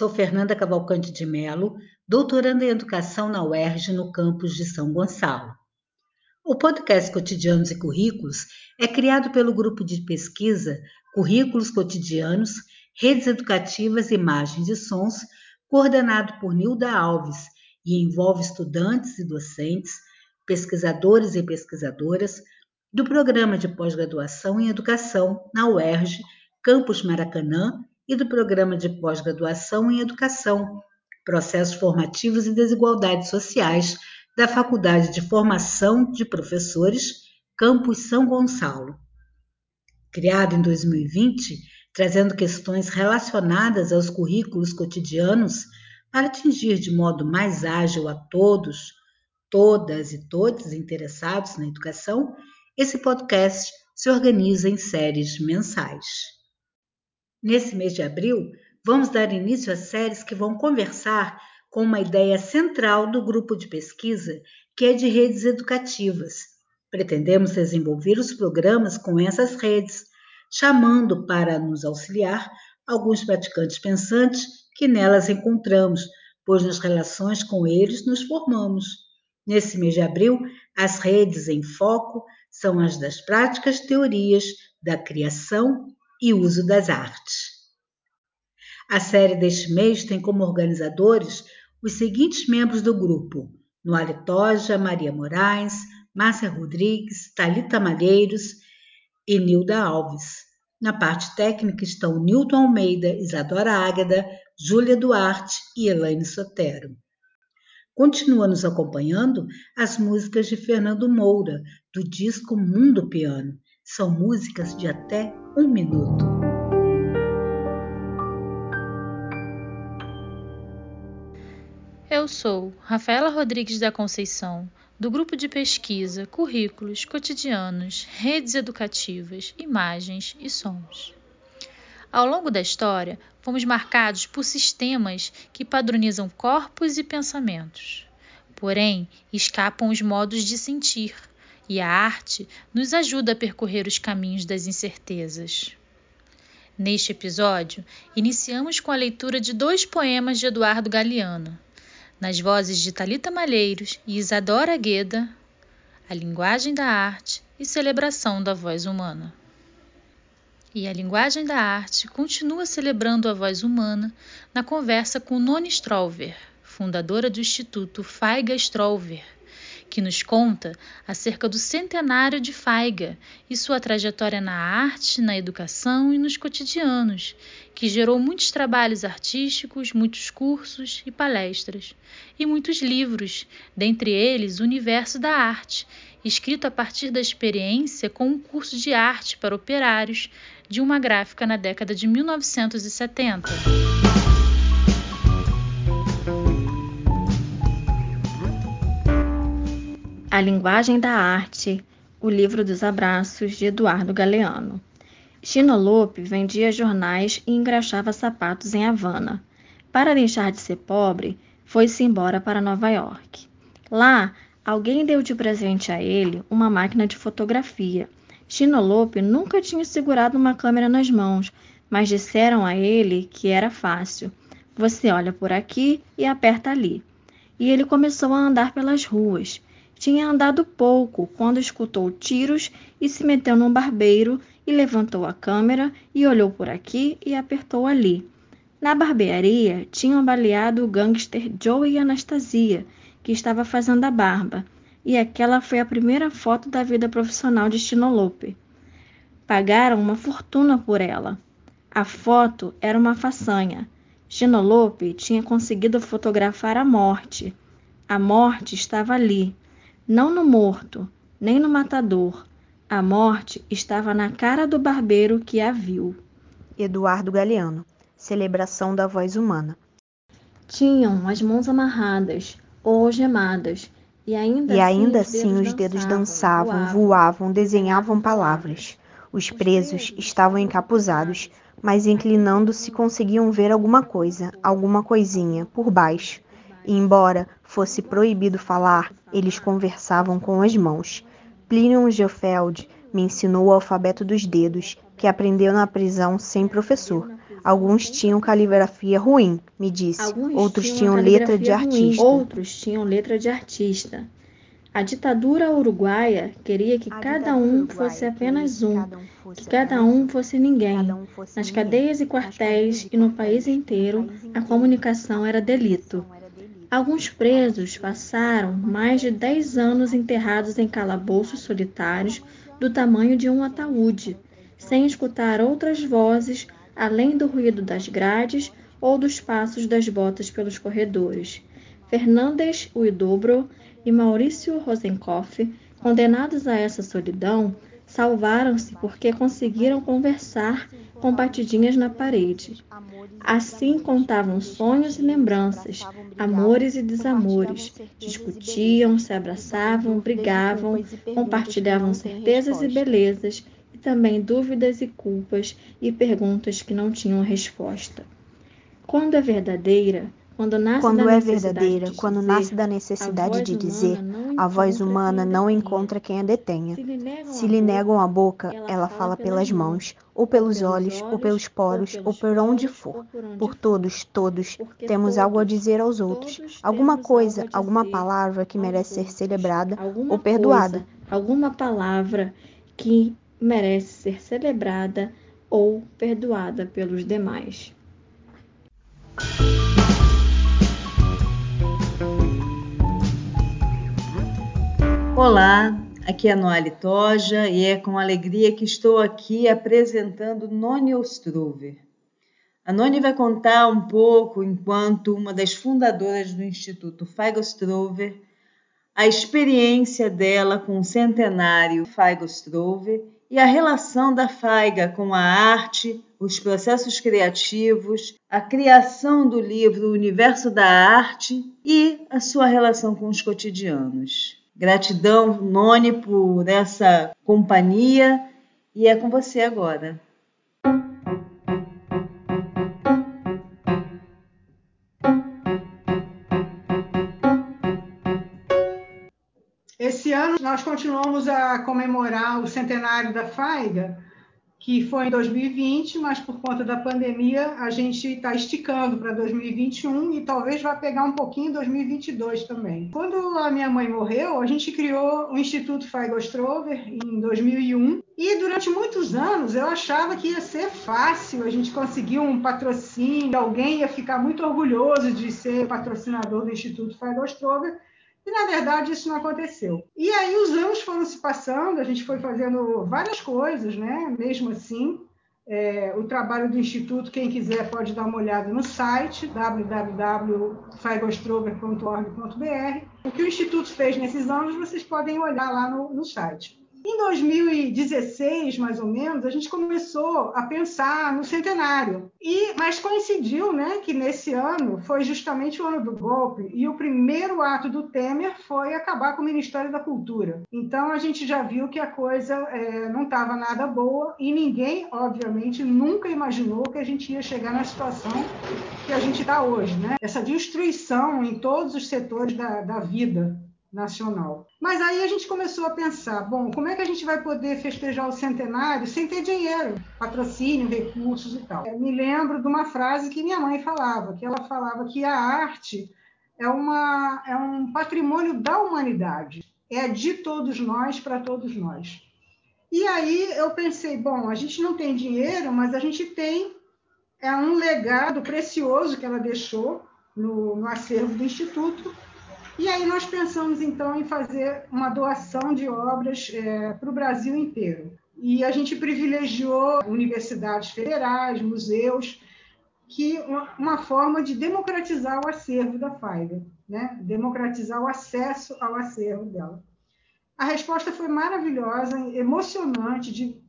Sou Fernanda Cavalcante de Melo, doutoranda em Educação na UERJ, no campus de São Gonçalo. O podcast Cotidianos e Currículos é criado pelo grupo de pesquisa Currículos Cotidianos, Redes Educativas, Imagens e Sons, coordenado por Nilda Alves e envolve estudantes e docentes, pesquisadores e pesquisadoras do Programa de Pós-Graduação em Educação na UERJ, Campus Maracanã, e do Programa de Pós-Graduação em Educação, Processos Formativos e Desigualdades Sociais da Faculdade de Formação de Professores, Campus São Gonçalo. Criado em 2020, trazendo questões relacionadas aos currículos cotidianos para atingir de modo mais ágil a todos, todas e todos interessados na educação, esse podcast se organiza em séries mensais. Nesse mês de abril, vamos dar início a séries que vão conversar com uma ideia central do grupo de pesquisa, que é de redes educativas. Pretendemos desenvolver os programas com essas redes, chamando para nos auxiliar alguns praticantes pensantes que nelas encontramos, pois nas relações com eles nos formamos. Nesse mês de abril, as redes em foco são as das práticas teorias da criação e uso das artes. A série deste mês tem como organizadores os seguintes membros do grupo: Noale Toja, Maria Moraes, Márcia Rodrigues, Talita Malheiros e Nilda Alves. Na parte técnica estão Nilton Almeida, Isadora Águeda, Júlia Duarte e Elaine Sotero. Continua nos acompanhando as músicas de Fernando Moura, do disco Mundo Piano. São músicas de até um minuto. Eu sou Rafaela Rodrigues da Conceição, do grupo de pesquisa Currículos Cotidianos, Redes Educativas, Imagens e Sons. Ao longo da história, fomos marcados por sistemas que padronizam corpos e pensamentos. Porém, escapam os modos de sentir, e a arte nos ajuda a percorrer os caminhos das incertezas. Neste episódio, iniciamos com a leitura de dois poemas de Eduardo Galeano, nas vozes de Talita Malheiros e Isadora Gueda, A Linguagem da Arte e Celebração da Voz Humana. E a linguagem da arte continua celebrando a voz humana na conversa com Noni Strolver, fundadora do Instituto Faiga Strolver, que nos conta acerca do centenário de Faiga e sua trajetória na arte, na educação e nos cotidianos, que gerou muitos trabalhos artísticos, muitos cursos e palestras, e muitos livros, dentre eles O Universo da Arte, escrito a partir da experiência com um curso de arte para operários de uma gráfica na década de 1970. A Linguagem da Arte, o livro dos abraços de Eduardo Galeano. Chino Lope vendia jornais e engraxava sapatos em Havana. Para deixar de ser pobre, foi-se embora para Nova York. Lá, alguém deu de presente a ele uma máquina de fotografia. Chino Lope nunca tinha segurado uma câmera nas mãos, mas disseram a ele que era fácil. Você olha por aqui e aperta ali. E ele começou a andar pelas ruas. Tinha andado pouco quando escutou tiros e se meteu num barbeiro e levantou a câmera e olhou por aqui e apertou ali. Na barbearia tinham baleado o gangster Joe e Anastasia, que estava fazendo a barba, e aquela foi a primeira foto da vida profissional de Chinolope. Pagaram uma fortuna por ela. A foto era uma façanha. Chinolope tinha conseguido fotografar a morte. A morte estava ali, não no morto, nem no matador. A morte estava na cara do barbeiro que a viu. Eduardo Galeano, Celebração da Voz Humana. Tinham as mãos amarradas ou algemadas, e ainda, e assim ainda os assim os dedos dançavam, voavam, voavam desenhavam palavras. Os presos estavam encapuzados, mas inclinando-se conseguiam ver alguma coisa, alguma coisinha, por baixo. Embora fosse proibido falar, eles conversavam com as mãos. Plínio Geofeld me ensinou o alfabeto dos dedos, que aprendeu na prisão sem professor. Alguns tinham caligrafia ruim, me disse. Alguns outros tinham letra de ruim, artista. Outros tinham letra de artista. A ditadura uruguaia queria que A cada um fosse apenas um, cada um que cada um fosse ninguém. um fosse Nas ninguém. cadeias e quartéis e no país inteiro, a comunicação era delito. Alguns presos passaram mais de 10 anos enterrados em calabouços solitários do tamanho de um ataúde, sem escutar outras vozes além do ruído das grades ou dos passos das botas pelos corredores. Fernandes Huidobro e Maurício Rosenkoff, condenados a essa solidão, salvaram-se porque conseguiram conversar com batidinhas na parede. Assim contavam sonhos e lembranças, amores e desamores, discutiam, se abraçavam, brigavam, compartilhavam certezas e belezas, e também dúvidas e culpas e perguntas que não tinham resposta. Quando é verdadeira, quando nasce Quando da é necessidade verdadeira, de quando dizer, nasce da necessidade de dizer, a voz humana não encontra quem a detenha. Se lhe negam a boca, ela fala pelas mãos, ou pelos olhos, ou pelos poros, ou por onde for. por todos, todos, temos algo a dizer aos outros. Alguma coisa, alguma palavra que merece ser celebrada ou perdoada. alguma palavra que merece ser celebrada ou perdoada pelos demais. Olá, aqui é a Noali Toja e é com alegria que estou aqui apresentando Noni Ostruver. A Noni vai contar um pouco, enquanto uma das fundadoras do Instituto Feigo Struver, a experiência dela com o centenário Feigo Struver e a relação da Faiga com a arte, os processos criativos, a criação do livro O Universo da Arte e a sua relação com os cotidianos. Gratidão, Noni, por essa companhia e é com você agora. Esse ano nós continuamos a comemorar o centenário da Faiga, que foi em 2020, mas por conta da pandemia a gente está esticando para 2021 e talvez vá pegar um pouquinho em 2022 também. Quando a minha mãe morreu, a gente criou o Instituto Feigl-Strover em 2001 e durante muitos anos eu achava que ia ser fácil a gente conseguir um patrocínio, alguém ia ficar muito orgulhoso de ser patrocinador do Instituto Feigl-Strover e na verdade isso não aconteceu. E aí os anos foram se passando, a gente foi fazendo várias coisas, né? Mesmo assim, é, o trabalho do Instituto, quem quiser pode dar uma olhada no site www.feigostrover.org.br. O que o Instituto fez nesses anos, vocês podem olhar lá no, no site. Em 2016, mais ou menos, a gente começou a pensar no centenário. E, mas coincidiu né, que nesse ano foi justamente o ano do golpe e o primeiro ato do Temer foi acabar com o Ministério da Cultura. Então a gente já viu que a coisa é, não estava nada boa e ninguém, obviamente, nunca imaginou que a gente ia chegar na situação que a gente está hoje. Né? Essa destruição em todos os setores da, da vida nacional. Mas aí a gente começou a pensar, bom, como é que a gente vai poder festejar o centenário sem ter dinheiro, patrocínio, recursos e tal? Eu me lembro de uma frase que minha mãe falava, que ela falava que a arte é, uma, é um patrimônio da humanidade, é de todos nós para todos nós. E aí eu pensei, bom, a gente não tem dinheiro, mas a gente tem é um legado precioso que ela deixou no, no acervo do Instituto, e aí nós pensamos então em fazer uma doação de obras é, para o Brasil inteiro. E a gente privilegiou universidades federais, museus, que uma, forma de democratizar o acervo da FAIGA, né? democratizar o acesso ao acervo dela. A resposta foi maravilhosa, emocionante, de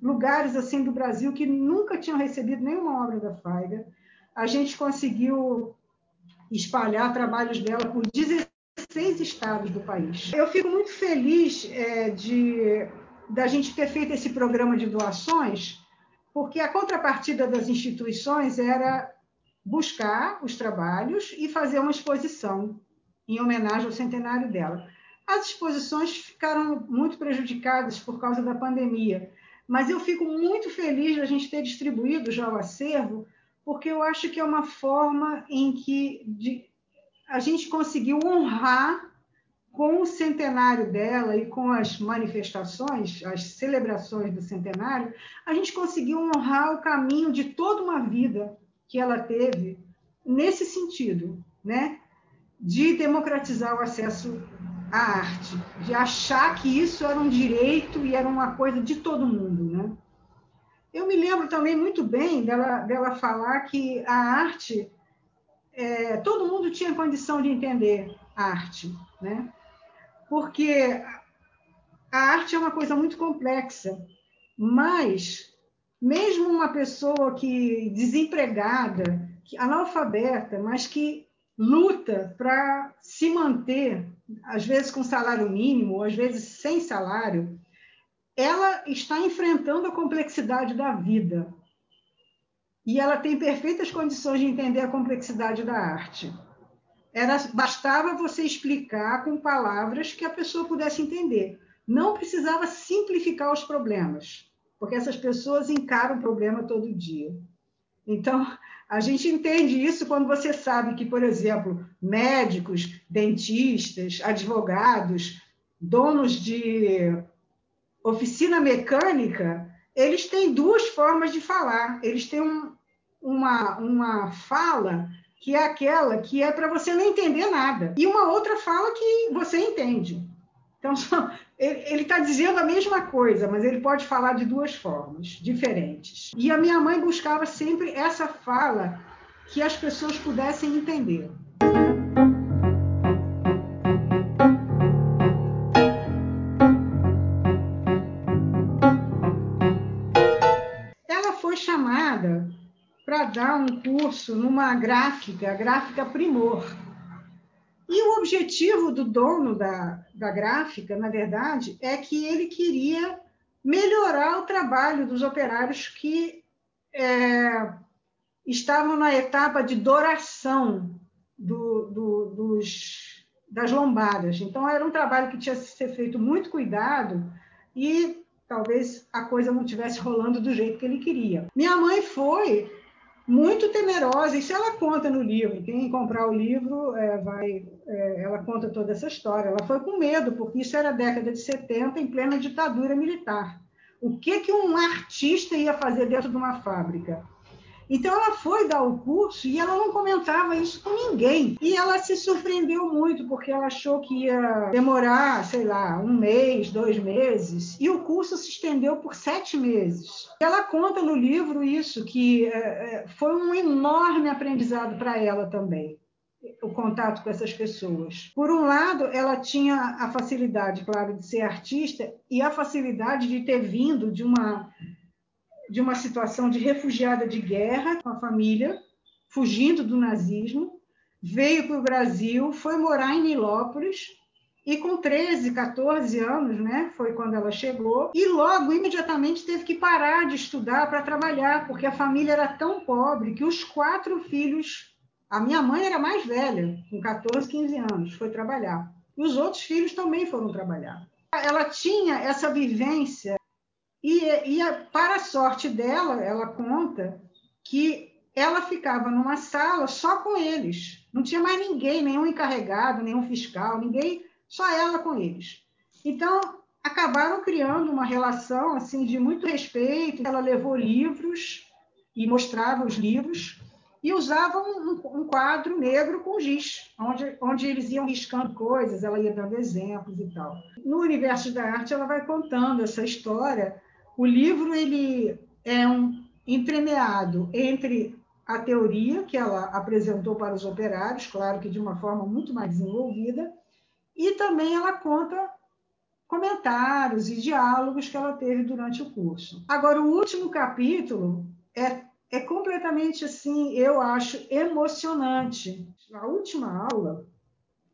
lugares assim do Brasil que nunca tinham recebido nenhuma obra da FAIGA. A gente conseguiu espalhar trabalhos dela por 16 estados do país. Eu fico muito feliz é, de da gente ter feito esse programa de doações, porque a contrapartida das instituições era buscar os trabalhos e fazer uma exposição em homenagem ao centenário dela. As exposições ficaram muito prejudicadas por causa da pandemia, mas eu fico muito feliz de a gente ter distribuído já o acervo, porque eu acho que é uma forma em que de, a gente conseguiu honrar com o centenário dela e com as manifestações, as celebrações do centenário, a gente conseguiu honrar o caminho de toda uma vida que ela teve nesse sentido, né? De democratizar o acesso à arte, de achar que isso era um direito e era uma coisa de todo mundo, né? Eu me lembro também muito bem dela, dela falar que a arte, é, todo mundo tinha condição de entender a arte, né? porque a arte é uma coisa muito complexa, mas mesmo uma pessoa que desempregada, que, analfabeta, mas que luta para se manter, às vezes com salário mínimo, às vezes sem salário, ela está enfrentando a complexidade da vida. E ela tem perfeitas condições de entender a complexidade da arte. Era, bastava você explicar com palavras que a pessoa pudesse entender. Não precisava simplificar os problemas, porque essas pessoas encaram o problema todo dia. Então, a gente entende isso quando você sabe que, por exemplo, médicos, dentistas, advogados, donos de oficina mecânica, eles têm duas formas de falar. Eles têm um, uma, uma fala que é aquela que é para você não entender nada, e uma outra fala que você entende. Então, ele está dizendo a mesma coisa, mas ele pode falar de duas formas diferentes. E a minha mãe buscava sempre essa fala que as pessoas pudessem entender. Para dar um curso numa gráfica, gráfica Primor. E o objetivo do dono da, da gráfica, na verdade, é que ele queria melhorar o trabalho dos operários que é, estavam na etapa de doração do, do, dos, das lombadas. Então, era um trabalho que tinha que ser feito muito cuidado e talvez a coisa não estivesse rolando do jeito que ele queria. Minha mãe foi muito temerosa. Isso ela conta no livro. Quem comprar o livro é, vai, é, ela conta toda essa história. Ela foi com medo, porque isso era década de 70, em plena ditadura militar. O que, que um artista ia fazer dentro de uma fábrica? Então ela foi dar o curso e ela não comentava isso com ninguém. E ela se surpreendeu muito, porque ela achou que ia demorar, sei lá, um mês, dois meses. E o curso se estendeu por sete meses. Ela conta no livro isso, que é, é foi um enorme aprendizado para ela também o contato com essas pessoas. Por um lado, ela tinha a facilidade, claro, de ser artista e a facilidade de ter vindo de uma de uma situação de refugiada de guerra com a família, fugindo do nazismo, veio para o Brasil, foi morar em Nilópolis e com 13, 14 anos, né, foi quando ela chegou, e logo imediatamente teve que parar de estudar para trabalhar, porque a família era tão pobre que os quatro filhos, a minha mãe era mais velha, com 14, 15 anos, foi trabalhar. E os outros filhos também foram trabalhar. Ela tinha essa vivência e, e a, para a sorte dela, ela conta que ela ficava numa sala só com eles. Não tinha mais ninguém, nenhum encarregado, nenhum fiscal, ninguém, só ela com eles. Então, acabaram criando uma relação assim de muito respeito. Ela levou livros e mostrava os livros e usava um, um, quadro negro com giz, onde, onde eles iam riscando coisas, ela ia dando exemplos e tal. No universo da arte, ela vai contando essa história o livro ele é um entremeado entre a teoria que ela apresentou para os operários, claro que de uma forma muito mais desenvolvida, e também ela conta comentários e diálogos que ela teve durante o curso. Agora, o último capítulo é, é completamente assim, eu acho, emocionante. A última aula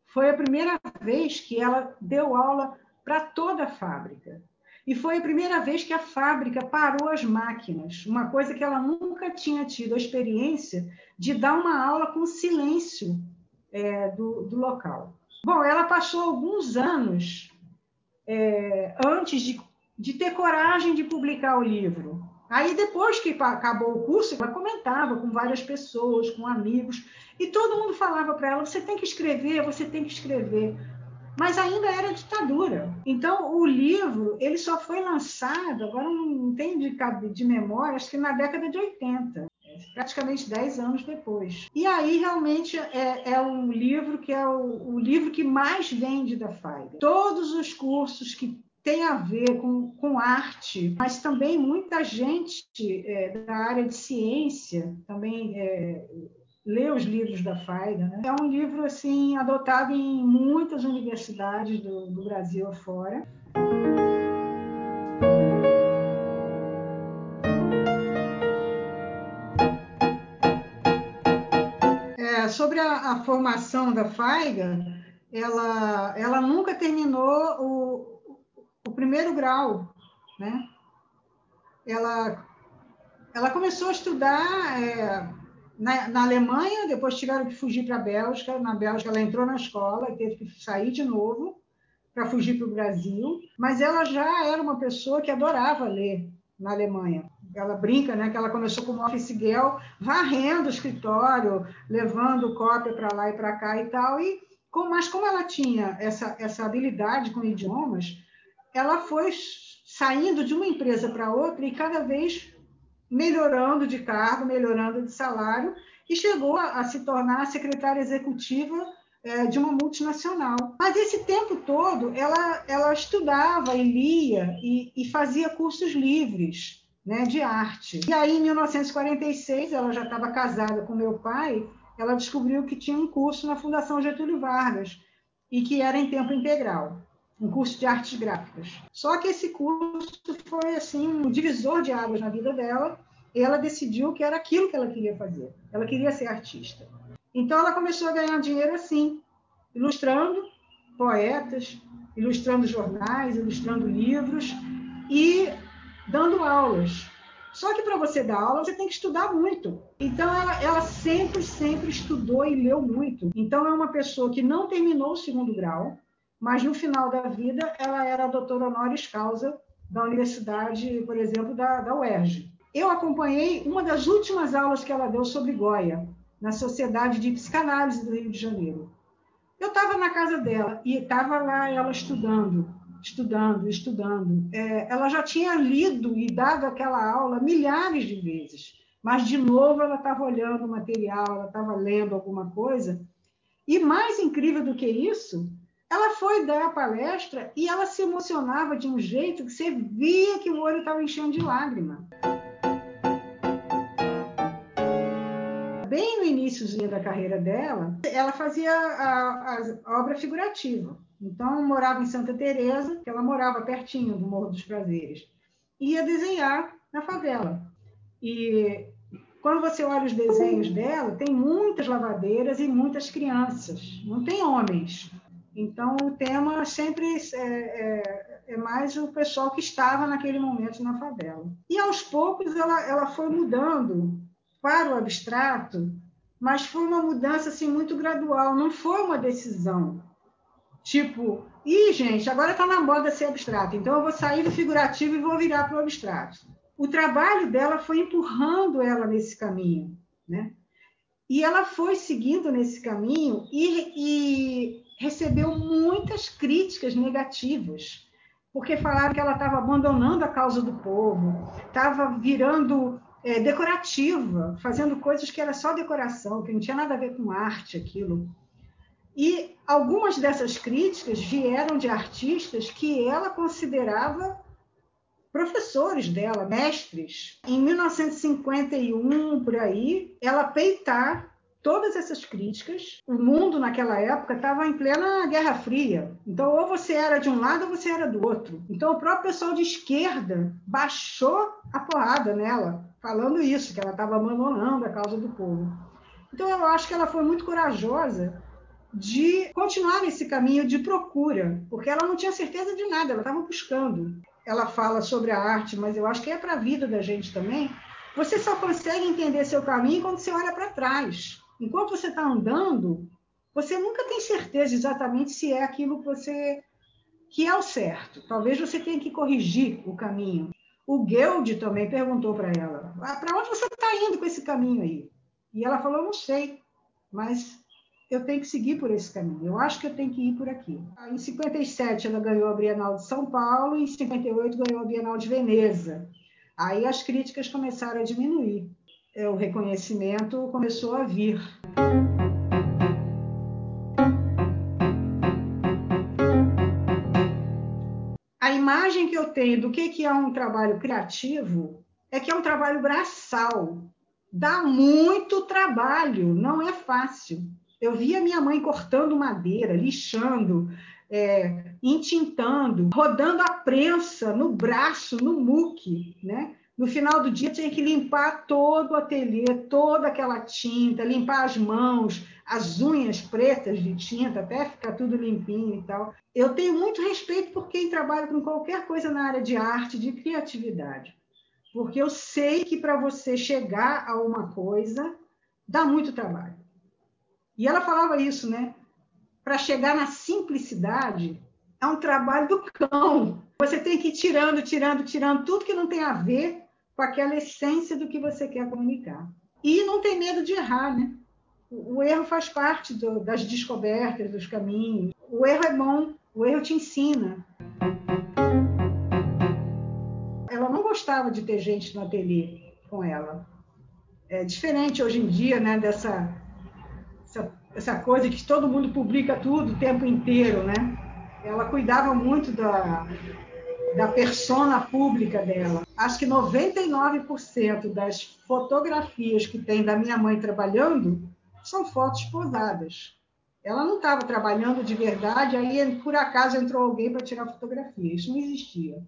foi a primeira vez que ela deu aula para toda a fábrica. E foi a primeira vez que a fábrica parou as máquinas, uma coisa que ela nunca tinha tido a experiência de dar uma aula com silêncio é, do, do, local. Bom, ela passou alguns anos é, antes de de ter coragem de publicar o livro. Aí, depois que acabou o curso, ela comentava com várias pessoas, com amigos, e todo mundo falava para ela: você tem que escrever, você tem que escrever. Mas ainda era ditadura. Então, o livro ele só foi lançado, agora não tenho de, de memória, acho que na década de 80 praticamente 10 anos depois. E aí realmente é, é o livro que é o, o, livro que mais vende da FAIG. Todos os cursos que tem a ver com, com arte, mas também muita gente é, da área de ciência também é, lê os livros da Faiga. Né? É um livro assim adotado em muitas universidades do, do Brasil afora. É, sobre a, a, formação da Faiga, ela, ela nunca terminou o, o primeiro grau, né? Ela, ela começou a estudar é, na, na, Alemanha, depois tiveram que fugir para a Bélgica. Na Bélgica, ela entrou na escola e teve que sair de novo para fugir para o Brasil. Mas ela já era uma pessoa que adorava ler na Alemanha. Ela brinca, né, que ela começou como office girl, varrendo o escritório, levando cópia para lá e para cá e tal. E, mas como ela tinha essa, essa habilidade com idiomas, ela foi saindo de uma empresa para outra e cada vez melhorando de cargo, melhorando de salário, e chegou a, a se tornar secretária executiva é, de uma multinacional. Mas esse tempo todo ela, ela estudava e lia e, e fazia cursos livres né, de arte. E aí, em 1946, ela já estava casada com meu pai, ela descobriu que tinha um curso na Fundação Getúlio Vargas e que era em tempo integral um curso de artes gráficas. Só que esse curso foi assim um divisor de águas na vida dela. E ela decidiu que era aquilo que ela queria fazer. Ela queria ser artista. Então ela começou a ganhar dinheiro assim, ilustrando poetas, ilustrando jornais, ilustrando livros e dando aulas. Só que para você dar aula, você tem que estudar muito. Então, ela, ela, sempre, sempre estudou e leu muito. Então, é uma pessoa que não terminou o segundo grau, mas no final da vida ela era doutora honoris causa da universidade, por exemplo, da, da UERJ. Eu acompanhei uma das últimas aulas que ela deu sobre Goya, na Sociedade de Psicanálise do Rio de Janeiro. Eu estava na casa dela e estava lá ela estudando, estudando, estudando. É, ela já tinha lido e dado aquela aula milhares de vezes, mas de novo ela estava olhando o material, ela estava lendo alguma coisa. E mais incrível do que isso, ela foi dar a palestra e ela se emocionava de um jeito que você via que o olho estava enchendo de lágrima. Bem no início da carreira dela, ela fazia a, a obra figurativa. Então, morava em Santa Teresa, que ela morava pertinho do Morro dos Prazeres, ia desenhar na favela. E quando você olha os desenhos dela, tem muitas lavadeiras e muitas crianças, não tem homens. Então, o tema sempre é, é, é, mais o pessoal que estava naquele momento na favela. E, aos poucos, ela, ela foi mudando para o abstrato, mas foi uma mudança assim, muito gradual, não foi uma decisão. Tipo, ih, gente, agora está na moda ser abstrato, então eu vou sair do figurativo e vou virar para o abstrato. O trabalho dela foi empurrando ela nesse caminho, né? E ela foi seguindo nesse caminho e, e recebeu muitas críticas negativas, porque falaram que ela estava abandonando a causa do povo, estava virando é, decorativa, fazendo coisas que era só decoração, que não tinha nada a ver com arte aquilo. E algumas dessas críticas vieram de artistas que ela considerava professores dela, mestres. Em 1951, por aí, ela peitar todas essas críticas. O mundo naquela época estava em plena Guerra Fria. Então, ou você era de um lado ou você era do outro. Então, o próprio pessoal de esquerda baixou a porrada nela, falando isso, que ela estava abandonando a causa do povo. Então, eu acho que ela foi muito corajosa de continuar nesse caminho de procura, porque ela não tinha certeza de nada, ela estava buscando. Ela fala sobre a arte, mas eu acho que é para a vida da gente também. Você só consegue entender seu caminho quando você olha para trás. Enquanto você está andando, você nunca tem certeza exatamente se é aquilo que você que é o certo. Talvez você tenha que corrigir o caminho. O Guild também perguntou para ela: ah, para onde você está indo com esse caminho aí? E ela falou: não sei, mas eu tenho que seguir por esse caminho. Eu acho que eu tenho que ir por aqui. Em 57 ela ganhou a Bienal de São Paulo e em 58 ganhou a Bienal de Veneza. Aí as críticas começaram a diminuir. É, o reconhecimento começou a vir. A imagem que eu tenho do que é um trabalho criativo é que é um trabalho braçal. Dá muito trabalho, não é fácil. Eu via minha mãe cortando madeira, lixando, é, entintando, rodando a prensa no braço, no muque, né? No final do dia tinha que limpar todo o ateliê, toda aquela tinta, limpar as mãos, as unhas pretas de tinta, até ficar tudo limpinho e tal. Eu tenho muito respeito por quem trabalha com qualquer coisa na área de arte, de criatividade. Porque eu sei que para você chegar a uma coisa, dá muito trabalho. E ela falava isso, né? Para chegar na simplicidade, é um trabalho do cão. Você tem que ir tirando, tirando, tirando tudo que não tem a ver com aquela essência do que você quer comunicar. E não tem medo de errar, né? O, erro faz parte do, das descobertas, dos caminhos. O erro é bom, o erro te ensina. Ela não gostava de ter gente no ateliê com ela. É diferente hoje em dia, né, dessa essa, essa coisa que todo mundo publica tudo o tempo inteiro, né? Ela cuidava muito da, da persona pública dela. Acho que 99% das fotografias que tem da minha mãe trabalhando são fotos posadas. Ela não estava trabalhando de verdade, aí por acaso entrou alguém para tirar fotografia. Isso não existia.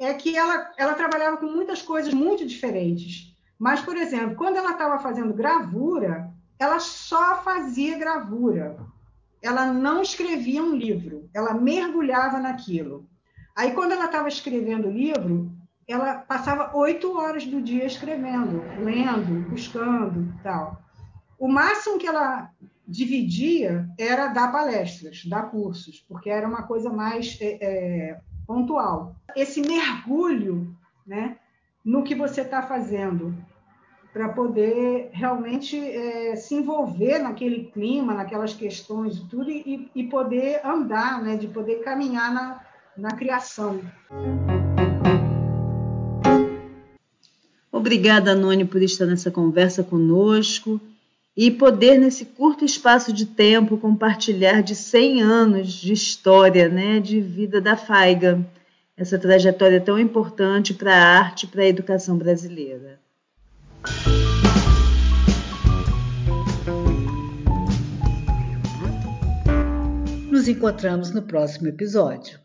É que ela, ela trabalhava com muitas coisas muito diferentes. Mas, por exemplo, quando ela estava fazendo gravura, ela só fazia gravura. Ela não escrevia um livro, ela mergulhava naquilo. Aí, quando ela estava escrevendo o livro, ela passava oito horas do dia escrevendo, lendo, buscando, tal. O máximo que ela dividia era dar palestras, dar cursos, porque era uma coisa mais é, é, pontual. Esse mergulho, né, no que você está fazendo, para poder realmente é, se envolver naquele clima, naquelas questões e tudo, e, e poder andar, né, de poder caminhar na, na criação. Obrigada, Noni, por estar nessa conversa conosco e poder, nesse curto espaço de tempo, compartilhar de 100 anos de história, né, de vida da Faiga, essa trajetória tão importante para a arte e para a educação brasileira. Nos encontramos no próximo episódio.